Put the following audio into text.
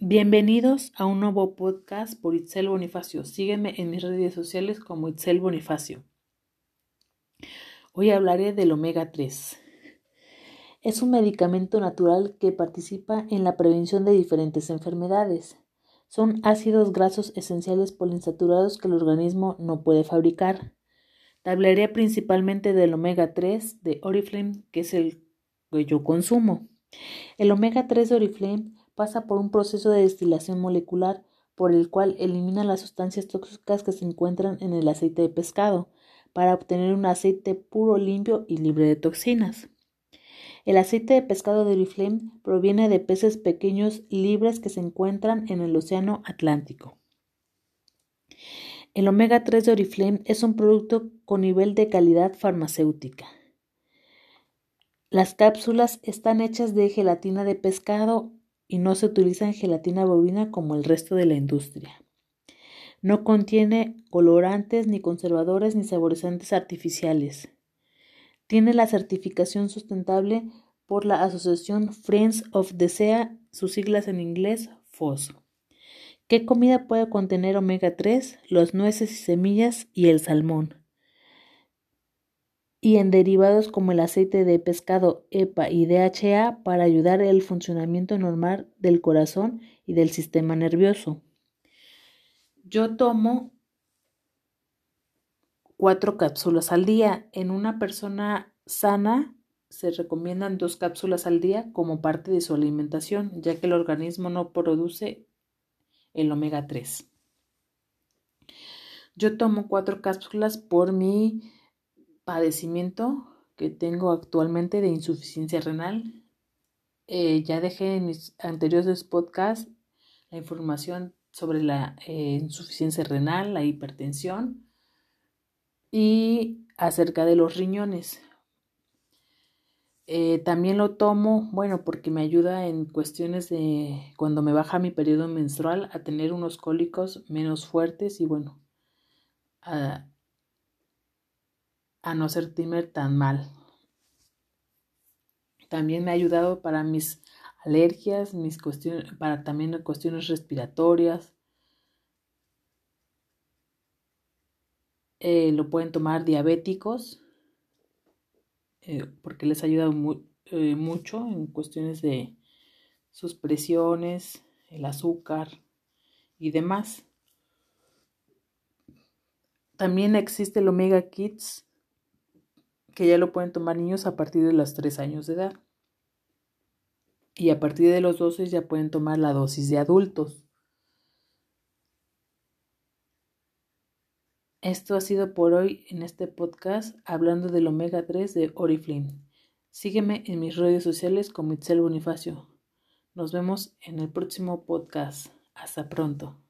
Bienvenidos a un nuevo podcast por Itzel Bonifacio. Sígueme en mis redes sociales como Itzel Bonifacio. Hoy hablaré del omega 3. Es un medicamento natural que participa en la prevención de diferentes enfermedades. Son ácidos grasos esenciales poliinsaturados que el organismo no puede fabricar. Te hablaré principalmente del omega 3 de Oriflame, que es el que yo consumo. El omega 3 de Oriflame pasa por un proceso de destilación molecular por el cual elimina las sustancias tóxicas que se encuentran en el aceite de pescado para obtener un aceite puro, limpio y libre de toxinas. El aceite de pescado de Oriflame proviene de peces pequeños libres que se encuentran en el Océano Atlántico. El omega 3 de Oriflame es un producto con nivel de calidad farmacéutica. Las cápsulas están hechas de gelatina de pescado y no se utiliza en gelatina bovina como el resto de la industria. No contiene colorantes, ni conservadores, ni saborizantes artificiales. Tiene la certificación sustentable por la Asociación Friends of the Sea, sus siglas en inglés FOS. ¿Qué comida puede contener omega 3? Los nueces y semillas y el salmón y en derivados como el aceite de pescado EPA y DHA para ayudar el funcionamiento normal del corazón y del sistema nervioso. Yo tomo cuatro cápsulas al día. En una persona sana se recomiendan dos cápsulas al día como parte de su alimentación, ya que el organismo no produce el omega 3. Yo tomo cuatro cápsulas por mi padecimiento que tengo actualmente de insuficiencia renal. Eh, ya dejé en mis anteriores podcasts la información sobre la eh, insuficiencia renal, la hipertensión y acerca de los riñones. Eh, también lo tomo, bueno, porque me ayuda en cuestiones de cuando me baja mi periodo menstrual a tener unos cólicos menos fuertes y bueno, a, a no sentirme tan mal. También me ha ayudado para mis alergias, mis cuestiones, para también cuestiones respiratorias. Eh, lo pueden tomar diabéticos eh, porque les ayuda eh, mucho en cuestiones de sus presiones, el azúcar y demás. También existe el Omega Kids que ya lo pueden tomar niños a partir de los 3 años de edad. Y a partir de los 12 ya pueden tomar la dosis de adultos. Esto ha sido por hoy en este podcast hablando del omega 3 de Oriflame. Sígueme en mis redes sociales como Itzel Bonifacio. Nos vemos en el próximo podcast. Hasta pronto.